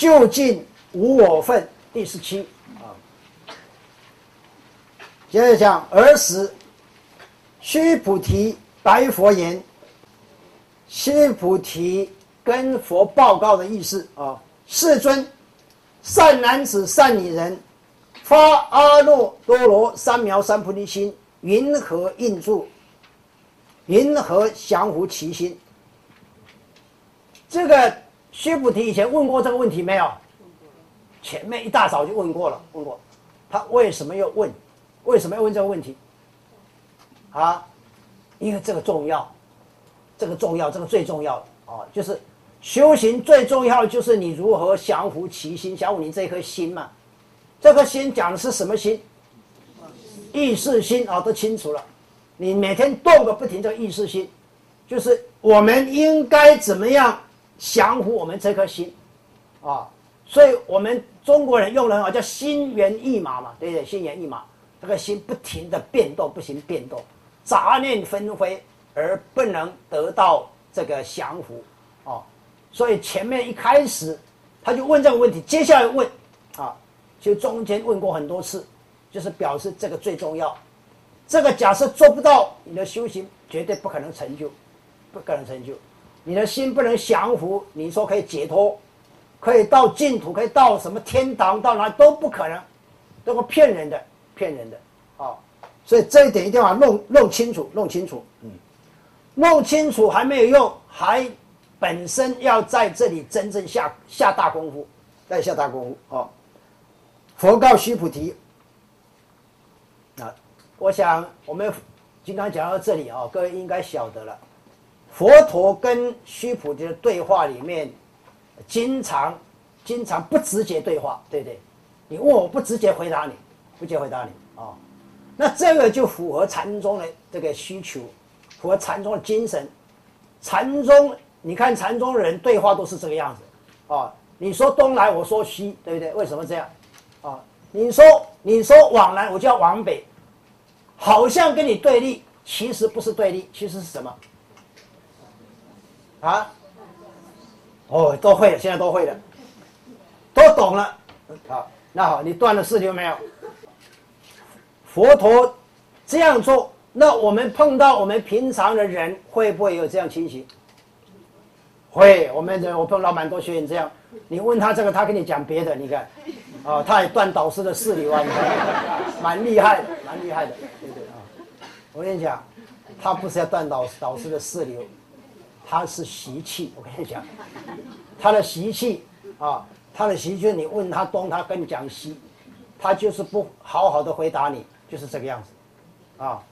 就近无我分第十七啊。接着讲儿时，须菩提白佛言：须菩提跟佛报告的意思啊，世尊，善男子、善女人，发阿耨多罗三藐三菩提心，云何应住？云何降伏其心？这个须菩提以前问过这个问题没有？前面一大早就问过了，问过。他为什么要问？为什么要问这个问题？啊，因为这个重要，这个重要，这个最重要啊，就是修行最重要的就是你如何降服其心，降服你这颗心嘛。这颗心讲的是什么心？意识心啊，都清楚了。你每天动个不停，这意识心，就是我们应该怎么样降服我们这颗心，啊，所以我们中国人用的很好，叫心猿意马嘛，对不对？心猿意马，这个心不停的变动，不行变动，杂念纷飞，而不能得到这个降服，啊，所以前面一开始他就问这个问题，接下来问，啊，就中间问过很多次，就是表示这个最重要。这个假设做不到，你的修行绝对不可能成就，不可能成就。你的心不能降服，你说可以解脱，可以到净土，可以到什么天堂，到哪都不可能，都是骗人的，骗人的啊！所以这一点一定要弄弄清楚，弄清楚。嗯，弄清楚还没有用，还本身要在这里真正下下大功夫，再下大功夫啊！佛告须菩提。啊我想我们经常讲到这里啊，各位应该晓得了，佛陀跟须菩提的对话里面，经常经常不直接对话，对不对？你问我不直接回答你，不直接回答你啊，那这个就符合禅宗的这个需求，符合禅宗的精神。禅宗，你看禅宗人对话都是这个样子啊，你说东来，我说西，对不对？为什么这样？啊，你说你说往南，我就要往北。好像跟你对立，其实不是对立，其实是什么？啊？哦，都会了，现在都会了，都懂了。好，那好，你断了四流没有？佛陀这样做，那我们碰到我们平常的人，会不会有这样情形？会，我们我碰到蛮多学员这样，你问他这个，他跟你讲别的，你看，啊，他也断导师的四流啊，你看，蛮厉害的，蛮厉害的。对不对啊我跟你讲，他不是要断导导师的四流，他是习气。我跟你讲，他的习气啊，他的习气，你问他东，他跟你讲西，他就是不好好的回答你，就是这个样子，啊。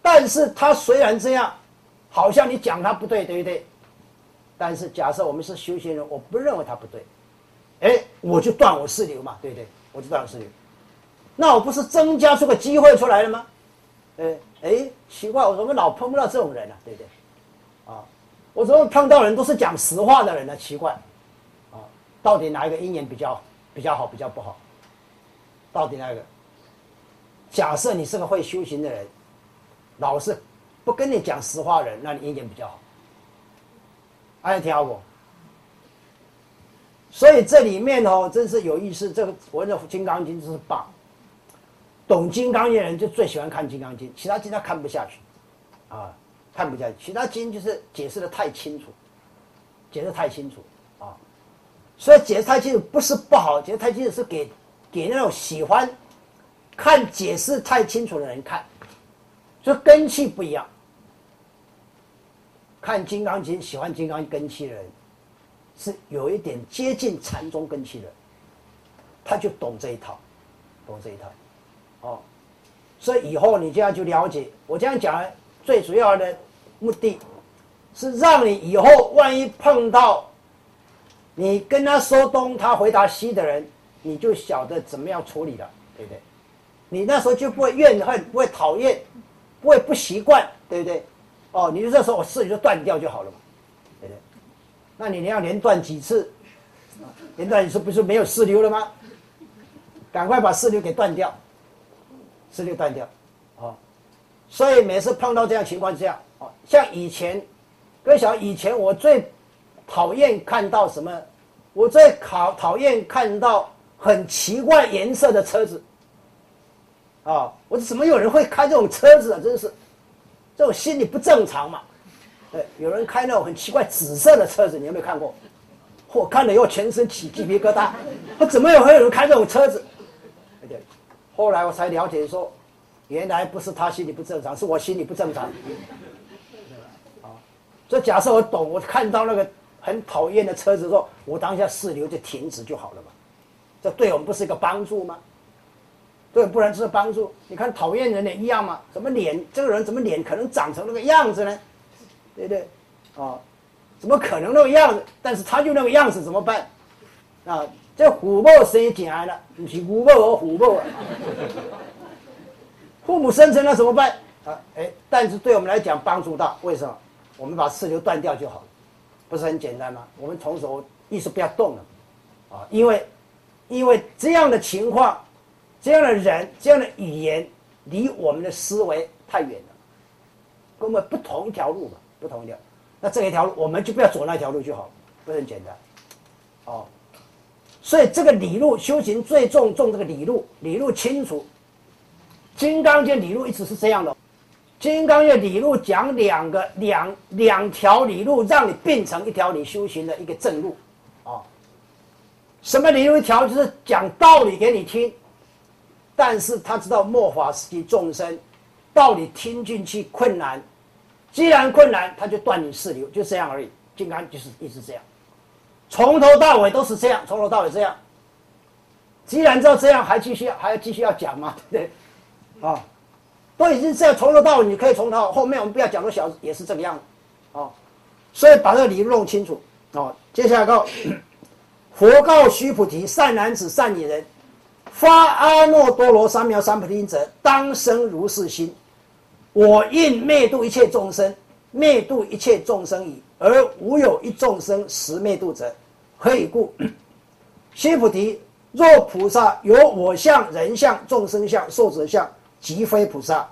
但是他虽然这样，好像你讲他不对，对不对？但是假设我们是修行人，我不认为他不对，哎，我就断我四流嘛，对不对？我就断我四流，那我不是增加出个机会出来了吗？呃。哎，奇怪，我怎么老碰不到这种人呢？对不对？我怎么碰到人都是讲实话的人呢？奇怪，啊，到底哪一个姻缘比较比较好，比较不好？到底哪个？假设你是个会修行的人，老是不跟你讲实话的人，那你姻缘比较好。还有听不？所以这里面哦，真是有意思。这个我认为《金刚经》真是棒。懂《金刚经》的人就最喜欢看《金刚经》，其他经他看不下去，啊，看不下去。其他经就是解释的太清楚，解释太清楚啊，所以解释太清楚不是不好，解释太清楚是给给那种喜欢看解释太清楚的人看，所以根气不一样。看《金刚经》喜欢《金刚经》根气的人，是有一点接近禅宗根气的，他就懂这一套，懂这一套。哦，所以以后你这样就了解，我这样讲最主要的目的，是让你以后万一碰到你跟他说东，他回答西的人，你就晓得怎么样处理了，对不对？你那时候就不会怨恨，不会讨厌，不会不习惯，对不对？哦，你就这时候我四流就断掉就好了嘛，对不对？那你要连断几次？连断几次不是没有四流了吗？赶快把四流给断掉。四流断掉，啊，所以每次碰到这样情况下，像以前，各位晓得以前我最讨厌看到什么我最讨讨厌看到很奇怪颜色的车子。啊，我怎么有人会开这种车子啊？真是，这种心理不正常嘛。对，有人开那种很奇怪紫色的车子，你有没有看过？我看了以后全身起鸡皮疙瘩。他怎么有会有人开这种车子？对，后来我才了解说，原来不是他心理不正常，是我心理不正常。这，假设我懂，我看到那个很讨厌的车子，之后我当下四流就停止就好了嘛。这对我们不是一个帮助吗？对，不然是帮助。你看讨厌人也一样嘛？怎么脸这个人怎么脸可能长成那个样子呢？对不对？啊，怎么可能那个样子？但是他就那个样子，怎么办？啊，这虎豹生进来了，不是虎豹和虎豹啊。父母生成了怎么办？啊，哎，但是对我们来讲帮助大，为什么？我们把刺流断掉就好了，不是很简单吗？我们从手意识不要动了，啊，因为，因为这样的情况，这样的人，这样的语言，离我们的思维太远了，跟我们不同一条路嘛。不同一条，那这一条路我们就不要走那条路就好，不是很简单，哦，所以这个理路修行最重重这个理路，理路清楚。金刚经理路一直是这样的，金刚经理路讲两个两两条理路，让你变成一条你修行的一个正路，啊，什么理路一条就是讲道理给你听，但是他知道末法时期众生道理听进去困难。既然困难，他就断你四流，就这样而已。金刚就是一直这样，从头到尾都是这样，从头到尾这样。既然知道这样，还继续还要继续要讲吗？对不对？啊，都已经这样，从头到尾你可以从头后面，我们不要讲的小，也是这个样子。哦，所以把这个理论弄清楚。哦，接下来告 佛告须菩提：善男子，善女人，发阿耨多罗三藐三菩提者，当生如是心。我应灭度一切众生，灭度一切众生矣，而无有一众生实灭度者，何以故？须菩提，若菩萨有我相、人相、众生相、寿者相，即非菩萨。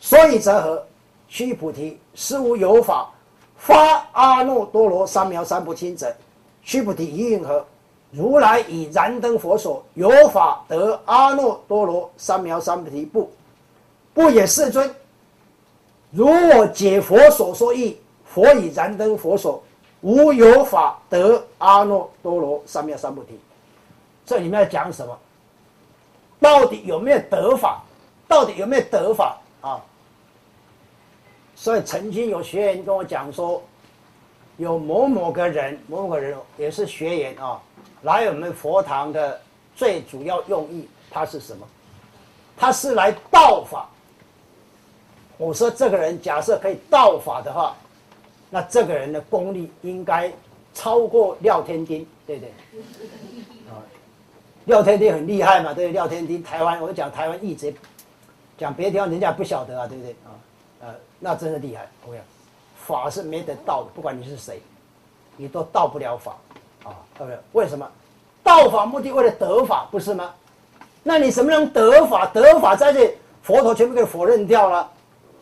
所以则何？须菩提，实无有法发阿耨多罗三藐三菩提者。须菩提，一云何？如来以燃灯佛所有法得阿耨多罗三藐三菩提不？不也，世尊。如我解佛所说义，佛以燃灯佛所无有法得阿耨多罗三藐三菩提。这里面要讲什么？到底有没有得法？到底有没有得法啊？所以曾经有学员跟我讲说，有某某个人，某某个人也是学员啊，来我们佛堂的最主要用意，他是什么？他是来道法。我说这个人假设可以道法的话，那这个人的功力应该超过廖天丁，对不对？廖天丁很厉害嘛，对廖天丁，台湾我讲台湾一直讲别的地方人家不晓得啊，对不对？啊，呃，那真的厉害。我讲法是没得道的，不管你是谁，你都道不了法啊，对不对？为什么？道法目的为了得法，不是吗？那你什么能得法？得法在这佛陀全部给否认掉了。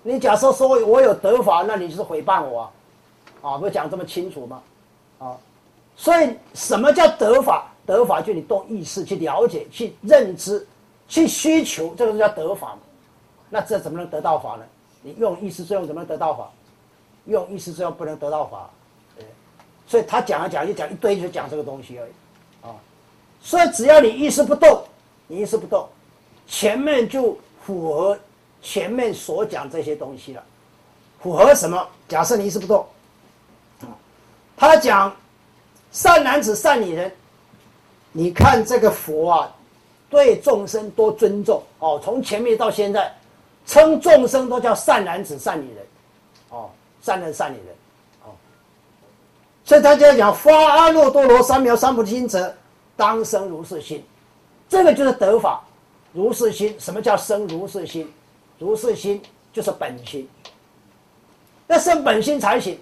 你假设说我有得法，那你就是诽谤我啊？啊，不讲这么清楚吗？啊，所以什么叫得法？得法就你动意识去了解、去认知、去需求，这个叫得法嘛。那这怎么能得到法呢？你用意识作用怎么能得到法？用意识作用不能得到法，对。所以他讲啊讲就讲一堆，就讲这个东西而已啊。所以只要你意识不动，你意识不动，前面就符合。前面所讲这些东西了，符合什么？假设你意识不动，啊他讲善男子、善女人，你看这个佛啊，对众生多尊重哦。从前面到现在，称众生都叫善男子、善女人，哦，善人、善女人，哦。所以他就讲发阿耨多罗三藐三菩提心者，当生如是心，这个就是得法如是心。什么叫生如是心？如是心就是本心，要生本心才行。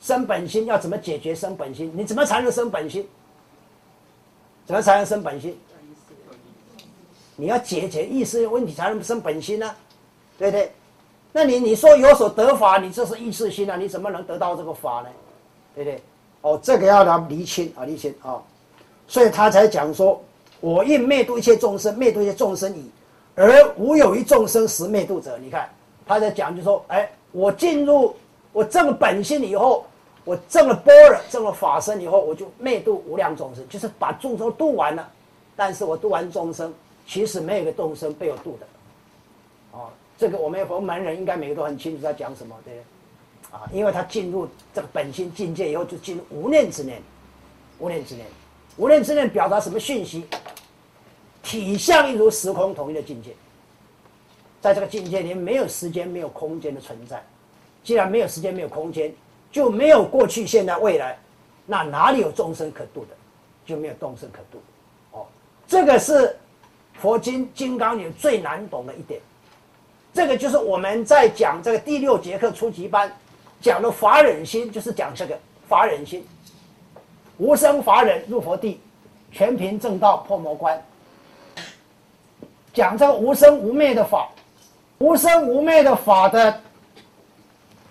生本心要怎么解决生本心？你怎么才能生本心？怎么才能生本心？你要解决意识问题才能生本心呢，对不对？那你你说有所得法，你这是意识心啊，你怎么能得到这个法呢？对不对？哦，这个要来厘清啊，厘清啊，所以他才讲说，我应灭度一切众生，灭度一切众生矣，而无有一众生实灭度者。你看他在讲，就说，哎，我进入我证本性以后，我证了般若，证了法身以后，我就灭度无量众生，就是把众生度完了。但是我度完众生，其实没有一个众生被我度的。哦，这个我们佛门人应该每个都很清楚在讲什么，对。啊，因为他进入这个本心境界以后，就进入无念之念，无念之念，无念之念表达什么讯息？体相一如时空统一的境界，在这个境界里没有时间、没有空间的存在。既然没有时间、没有空间，就没有过去、现在、未来，那哪里有众生可度的？就没有众生可度。哦，这个是佛经《金刚经》最难懂的一点。这个就是我们在讲这个第六节课初级班。讲的法忍心就是讲这个法忍心，无生法忍入佛地，全凭正道破魔关。讲这个无生无灭的法，无生无灭的法的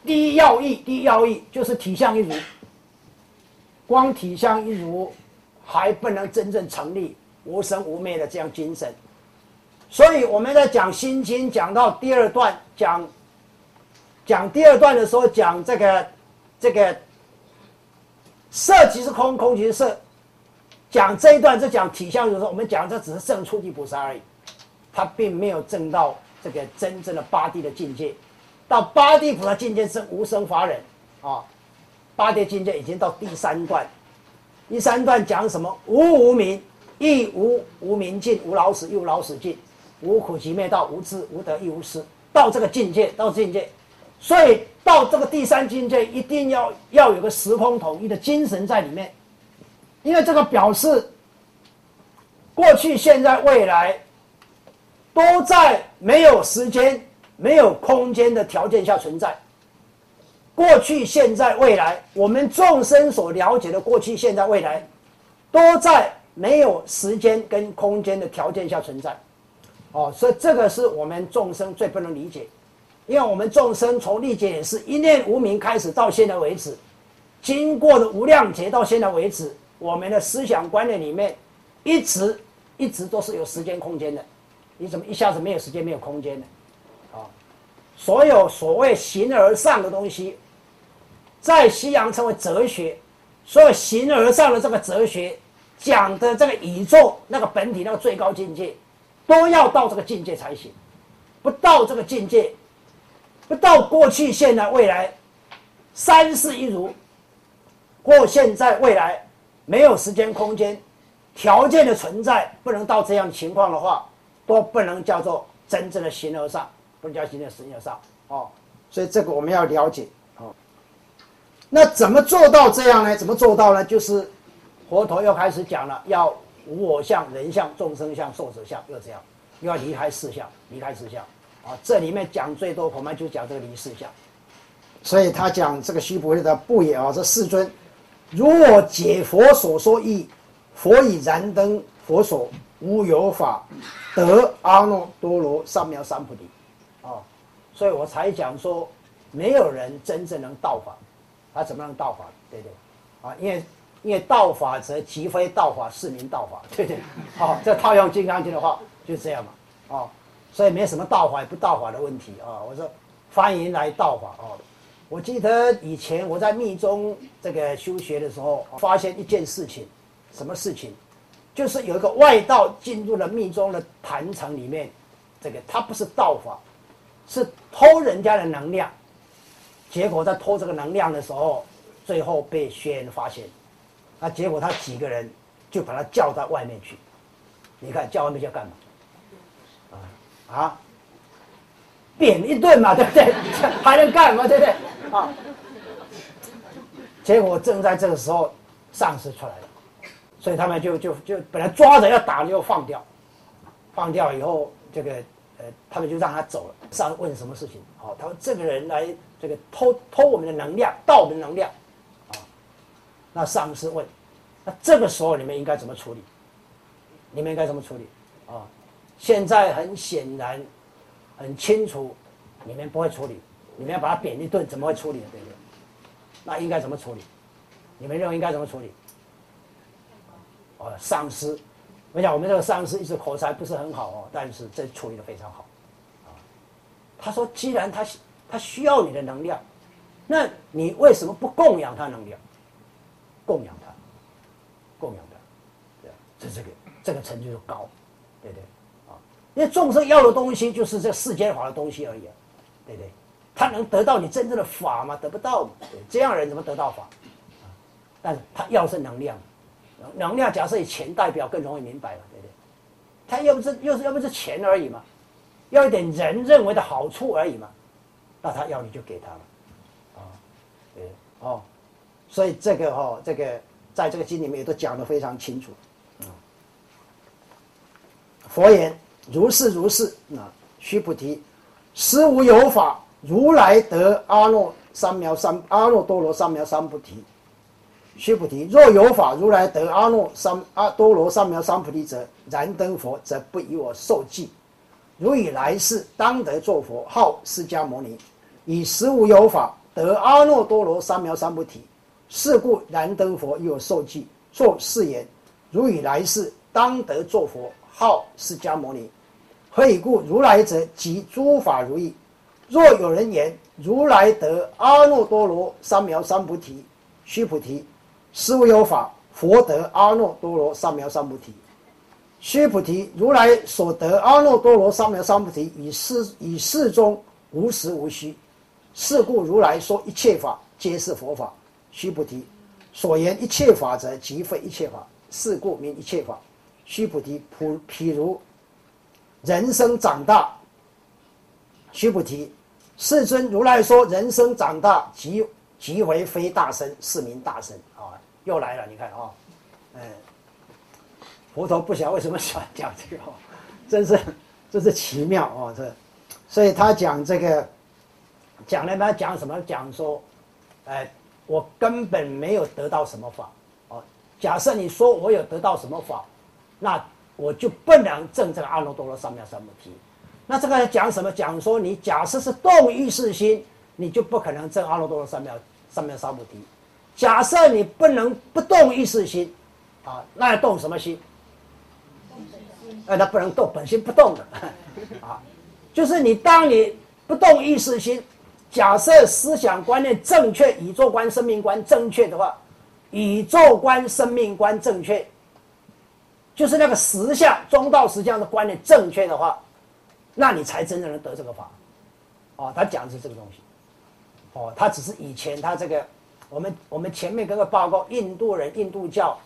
第一要义，第一要义就是体相一如。光体相一如还不能真正成立无生无灭的这样精神，所以我们在讲心经讲到第二段讲。讲第二段的时候，讲这个，这个色即是空，空即是色。讲这一段是讲体相的时候，我们讲这只是正初地菩萨而已，他并没有证到这个真正的八地的境界。到八地菩萨境界是无生法忍啊，八地境界已经到第三段。第三段讲什么？无无明，亦无无明尽，无老死，亦无老死尽，无苦集灭道，无智无得，亦无失。到这个境界，到境界。所以到这个第三境界，一定要要有个时空统一的精神在里面，因为这个表示过去、现在、未来都在没有时间、没有空间的条件下存在。过去、现在、未来，我们众生所了解的过去、现在、未来，都在没有时间跟空间的条件下存在。哦，所以这个是我们众生最不能理解。因为我们众生从历劫也是一念无明开始到现在为止，经过了无量劫到现在为止，我们的思想观念里面一直一直都是有时间空间的，你怎么一下子没有时间没有空间呢？啊，所有所谓形而上的东西，在西洋称为哲学，所有形而上的这个哲学讲的这个宇宙那个本体那个最高境界，都要到这个境界才行，不到这个境界。不到过去、现在、未来，三世一如。或现在、未来，没有时间、空间条件的存在，不能到这样情况的话，都不能叫做真正的形而上，不能叫真正的形而上哦。所以这个我们要了解哦。那怎么做到这样呢？怎么做到呢？就是佛陀又开始讲了，要无我相、人相、众生相、寿者相，又这样，又要离开四相，离开四相。啊，这里面讲最多，恐怕就讲这个离世相。所以他讲这个须菩提的不也啊？这世尊，如我解佛所说义，佛以燃灯，佛所无有法，得阿耨多罗三藐三菩提。啊，所以我才讲说，没有人真正能道法，他怎么能道法？对不对？啊，因为因为道法则即非道法，是名道法，对不对？好，这套用《金刚经》的话，就这样嘛。啊。所以没什么道法不道法的问题啊！我说欢迎来道法哦。我记得以前我在密宗这个修学的时候，发现一件事情，什么事情？就是有一个外道进入了密宗的坛城里面，这个他不是道法，是偷人家的能量。结果在偷这个能量的时候，最后被学员发现。那结果他几个人就把他叫到外面去。你看叫外面去干嘛？啊啊，扁一顿嘛，对不对？还能干嘛，对不对？啊，结果正在这个时候，丧尸出来了，所以他们就就就本来抓着要打，又放掉，放掉以后，这个呃，他们就让他走了。上问什么事情？好，他说这个人来这个偷偷我们的能量，盗我们的能量，那上司问，那这个时候你们应该怎么处理？你们应该怎么处理？啊？现在很显然，很清楚，你们不会处理，你们要把它扁一顿，怎么会处理对不对？那应该怎么处理？你们认为应该怎么处理？哦，上司，我想我们这个上司一直口才不是很好哦，但是这处理的非常好，啊，他说既然他他需要你的能量，那你为什么不供养他能量？供养他，供养他，对，这这个这个成就就高，对不对？啊，因为众生要的东西就是这世间法的东西而已，对不对？他能得到你真正的法吗？得不到，这样人怎么得到法？啊但是他要是能量。能量假设以钱代表更容易明白了，对不对？他又不是又是又不是钱而已嘛，要一点人认为的好处而已嘛，那他要你就给他了，啊，对哦，所以这个哈，这个在这个经里面也都讲得非常清楚，佛言如是如是，那须菩提，实无有法如来得阿耨三藐三阿耨多罗三藐三菩提。须菩提，若有法如来得阿耨三阿多罗三藐三菩提者，燃灯佛则不以我受记。如以来世当得作佛，号释迦牟尼，以实无有法得阿耨多罗三藐三菩提。是故燃灯佛以我受记，作是言：如以来世当得作佛，号释迦牟尼。何以故？如来者即诸法如意。若有人言如来得阿耨多罗三藐三菩提，须菩提。实无有法，佛得阿耨多罗三藐三菩提。须菩提，如来所得阿耨多罗三藐三菩提，以世以世中无实无虚。是故如来说一切法皆是佛法。须菩提，所言一切法者，即非一切法。是故名一切法。须菩提，普譬如人生长大。须菩提，世尊如来说人生长大，即即为非大身，是名大身。又来了，你看啊，嗯，佛陀不晓为什么喜欢讲这个，真是，真是奇妙哦，这，所以他讲这个，讲了嘛，讲什么？讲说，哎，我根本没有得到什么法，哦，假设你说我有得到什么法，那我就不能证这个阿耨多罗三藐三菩提。那这个讲什么？讲说你假设是动意识心，你就不可能证阿耨多罗三藐三藐三菩提。假设你不能不动意识心，啊，那要动什么心？哎，那不能动本心不动的，啊，就是你当你不动意识心，假设思想观念正确，宇宙观、生命观正确的话，宇宙观、生命观正确，就是那个实相中道实相的观念正确的话，那你才真正能得这个法。哦，他讲的是这个东西，哦，他只是以前他这个。我们我们前面跟个报告，印度人印度教，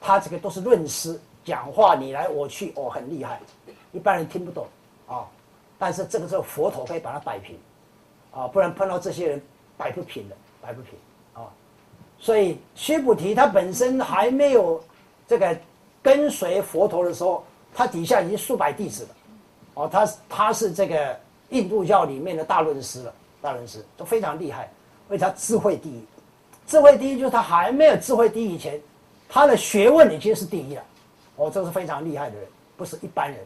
他这个都是论师讲话，你来我去，哦，很厉害，一般人听不懂啊。但是这个时候佛陀可以把它摆平，啊，不然碰到这些人摆不平的，摆不平啊。所以须菩提他本身还没有这个跟随佛陀的时候，他底下已经数百弟子了，哦，他他是这个印度教里面的大论师了，大论师都非常厉害，为他智慧第一。智慧第一就是他还没有智慧第一以前，他的学问已经是第一了，哦，这是非常厉害的人，不是一般人。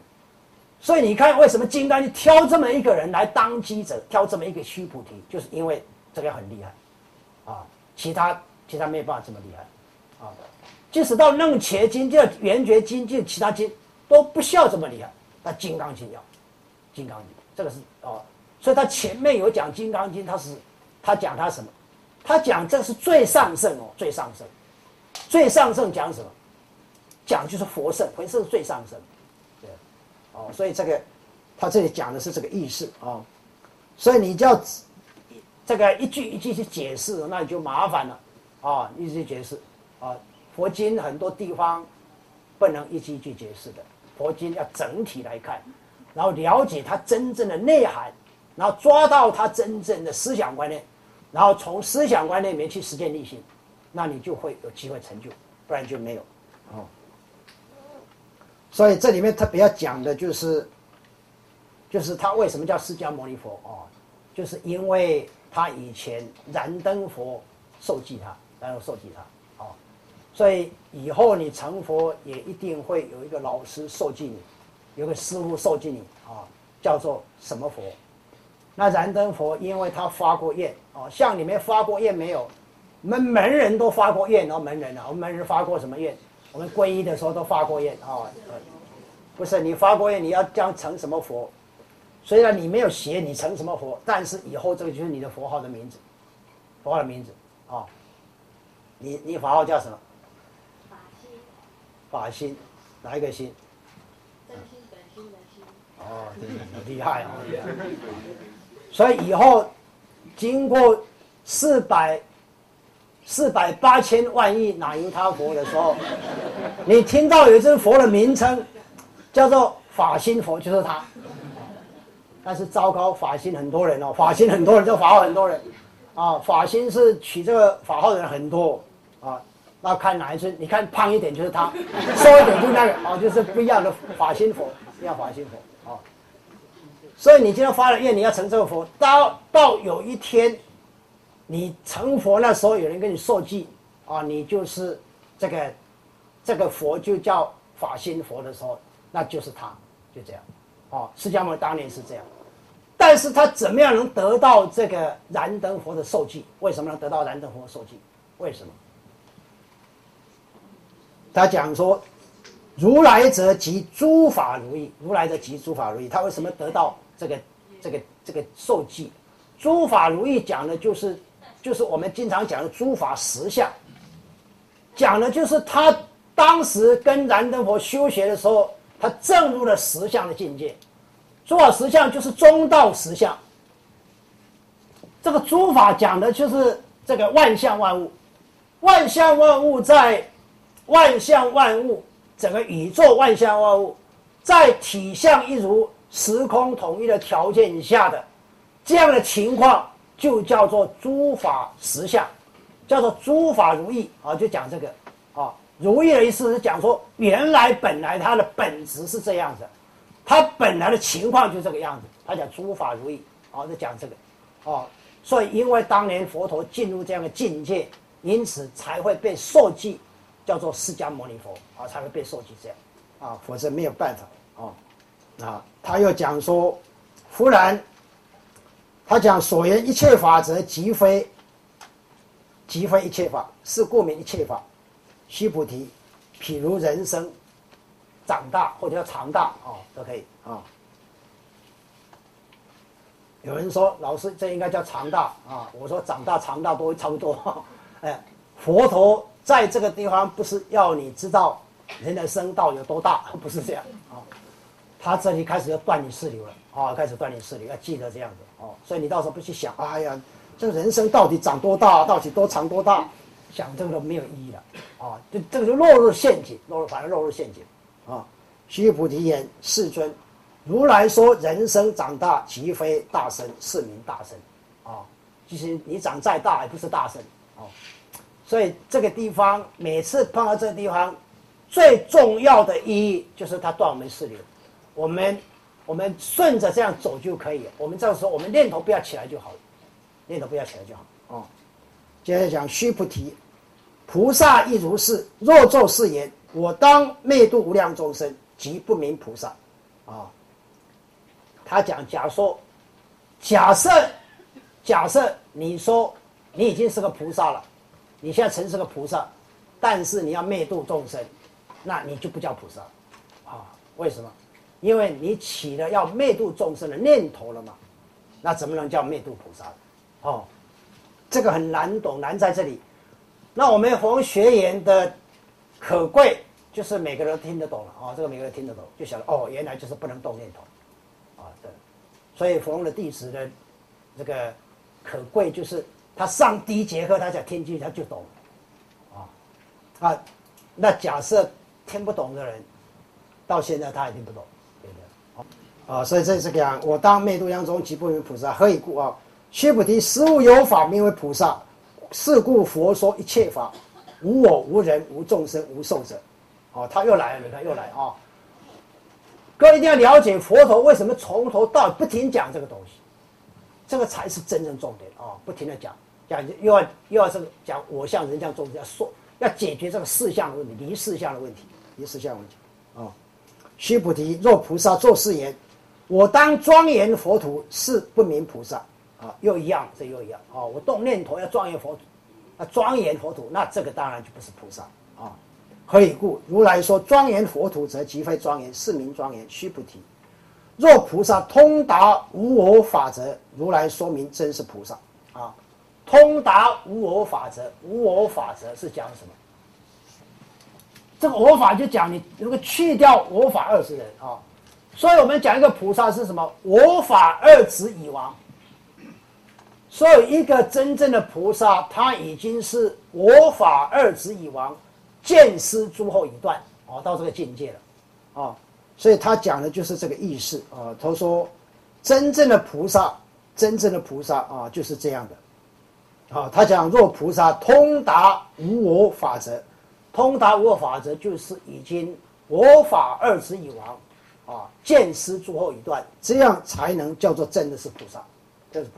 所以你看，为什么金刚经挑这么一个人来当机者，挑这么一个须菩提，就是因为这个很厉害，啊，其他其他没有办法这么厉害，啊，即使到楞伽经、就圆觉经、就其他经都不需要这么厉害，那金刚经要，金刚经这个是哦，所以他前面有讲金刚经，他是他讲他什么？他讲这是最上圣哦，最上圣，最上圣讲什么？讲就是佛圣，佛圣是最上圣，哦，所以这个他这里讲的是这个意思啊，所以你就要这个一句一句去解释，那你就麻烦了啊，一句解释啊，佛经很多地方不能一句一句解释的，佛经要整体来看，然后了解它真正的内涵，然后抓到它真正的思想观念。然后从思想观念里面去实践力行，那你就会有机会成就，不然就没有。哦，所以这里面特别要讲的就是，就是他为什么叫释迦牟尼佛哦，就是因为他以前燃灯佛受记他，然后受记他，哦，所以以后你成佛也一定会有一个老师受记你，有个师傅受记你啊，叫做什么佛？那燃灯佛，因为他发过愿哦，像你们发过愿没有？我们门人都发过愿哦，门人啊，我们门人发过什么愿？我们皈依的时候都发过愿啊。不是你发过愿，你要将成什么佛？虽然你没有写你成什么佛，但是以后这个就是你的佛号的名字，佛号的名字啊。你你法号叫什么？法心，法心，哪一个心？真心本心的心。哦，厉害啊！所以以后经过四百四百八千万亿哪由他佛的时候，你听到有一尊佛的名称叫做法心佛，就是他。但是糟糕，法心很多人哦，法心很多人，这法号很多人啊，法心是取这个法号的人很多啊。那看哪一尊？你看胖一点就是他，瘦一点就是那个哦，就是不一样的法心佛，不一样法心佛啊。所以你今天发了愿，你要成这个佛，到到有一天，你成佛那时候，有人跟你受记啊，你就是这个这个佛就叫法心佛的时候，那就是他，就这样。哦，释迦牟尼当年是这样，但是他怎么样能得到这个燃灯佛的受记？为什么能得到燃灯佛的受记？为什么？他讲说，如来者即诸法如意，如来者即诸法如意。他为什么得到这个这个这个受记？诸法如意讲的就是，就是我们经常讲的诸法实相，讲的就是他当时跟燃灯佛修学的时候，他证入了实相的境界。诸法实相就是中道实相。这个诸法讲的就是这个万象万物，万象万物在。万象万物，整个宇宙万象万物，在体相一如、时空统一的条件以下的这样的情况，就叫做诸法实相，叫做诸法如意啊，就讲这个啊，如意的意思是讲说，原来本来它的本质是这样子，它本来的情况就这个样子，他讲诸法如意啊，就讲这个啊，所以因为当年佛陀进入这样的境界，因此才会被受记。叫做释迦牟尼佛啊，才会被受记这样啊，否则没有办法啊。啊，他又讲说，忽然他讲所言一切法则即非即非一切法，是故名一切法。须菩提，譬如人生长大或者叫长大啊，都可以啊。有人说老师这应该叫长大啊，我说长大长大都差不多。哎，佛陀。在这个地方不是要你知道人的生道有多大，不是这样啊。他这里开始要断你世流了啊，开始断你世流，要记得这样子哦。所以你到时候不去想，哎呀，这个人生到底长多大，到底多长多大，想这个都没有意义了啊。就这个就落入陷阱，落入反正落入陷阱啊。须菩提言：世尊，如来说人生长大，即非大身，是名大身啊。其实你长再大，也不是大身啊。所以这个地方每次碰到这个地方，最重要的意义就是它断我们四流。我们我们顺着这样走就可以。我们这样说，我们念头不要起来就好了，念头不要起来就好。哦，接着讲须菩提，菩萨亦如是。若作是言，我当灭度无量众生，即不名菩萨。啊，他讲假说，假设假设你说你已经是个菩萨了。你现在成是个菩萨，但是你要灭度众生，那你就不叫菩萨，啊？为什么？因为你起了要灭度众生的念头了嘛，那怎么能叫灭度菩萨？哦，这个很难懂，难在这里。那我们弘学言的可贵，就是每个人听得懂了啊，这个每个人听得懂，就晓得哦，原来就是不能动念头，啊，对。所以佛的弟子的这个可贵就是。他上第一节课，他讲听进去他就懂，啊，啊，那假设听不懂的人，到现在他也听不懂，啊，所以这是讲我当灭度央中即不为菩萨，何以故啊？须菩提，实无有法名为菩萨，是故佛说一切法，无我无人无众生无寿者。哦，他又来了，你看又来啊！各位一定要了解佛陀为什么从头到不停讲这个东西，这个才是真正重点啊！不停的讲。讲又要又要这个讲我相人相众生要说要解决这个四项的问题离四项的问题离四项问题啊，须菩提若菩萨作是言，我当庄严佛土是不明菩萨啊，又一样这又一样啊，我动念头要庄严佛土啊，庄严佛土，那这个当然就不是菩萨啊。何以故？如来说庄严佛土，则即非庄严，是名庄严。须菩提，若菩萨通达无我法则，如来说明真是菩萨啊。通达无我法则，无我法则是讲什么？这个我法就讲你如果去掉我法二十人啊，所以我们讲一个菩萨是什么？我法二执已亡。所以一个真正的菩萨，他已经是我法二执已亡，见思诸后已断哦，到这个境界了啊。所以他讲的就是这个意思啊。他说，真正的菩萨，真正的菩萨啊，就是这样的。啊，他讲若菩萨通达无我法则。通达无我法则，就是已经我法二执已亡，啊，见思诸后已断，这样才能叫做真的是菩萨，这是菩。